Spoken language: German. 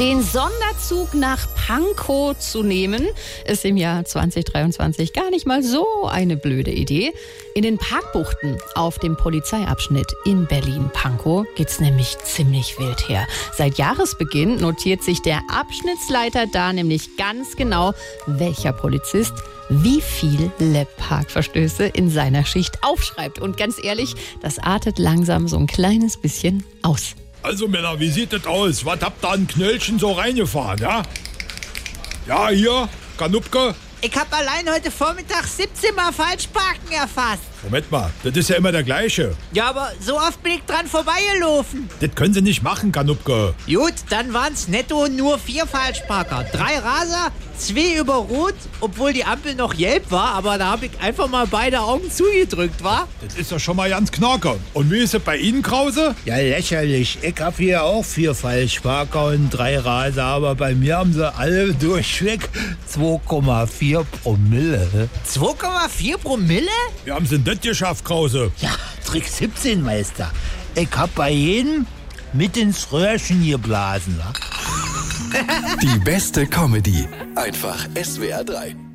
Den Sonderzug nach Pankow zu nehmen, ist im Jahr 2023 gar nicht mal so eine blöde Idee. In den Parkbuchten auf dem Polizeiabschnitt in Berlin-Pankow geht's nämlich ziemlich wild her. Seit Jahresbeginn notiert sich der Abschnittsleiter da nämlich ganz genau, welcher Polizist wie viele Parkverstöße in seiner Schicht aufschreibt. Und ganz ehrlich, das artet langsam so ein kleines bisschen aus. Also Männer, wie sieht das aus? Was habt ihr an Knöllchen so reingefahren, ja? Ja, hier, Kanupke. Ich hab allein heute Vormittag 17 Mal Falschparken erfasst. Moment mal, das ist ja immer der gleiche. Ja, aber so oft bin ich dran vorbeigelaufen. Das können Sie nicht machen, Kanupke. Gut, dann waren's netto nur vier Falschparker. Drei Raser, zwei über Rot, obwohl die Ampel noch gelb war, aber da habe ich einfach mal beide Augen zugedrückt, war? Das ist ja schon mal ganz knacker. Und wie ist es bei Ihnen, Krause? Ja, lächerlich. Ich hab hier auch vier Falschparker und drei Raser, aber bei mir haben sie alle durchweg 2,4 Promille. 2,4 Promille? Wie haben Sie denn das geschafft, Krause? Ja, Trick 17, Meister. Ich hab bei jedem mit ins Röhrchen geblasen. wa? Die beste Comedy. Einfach SWR 3.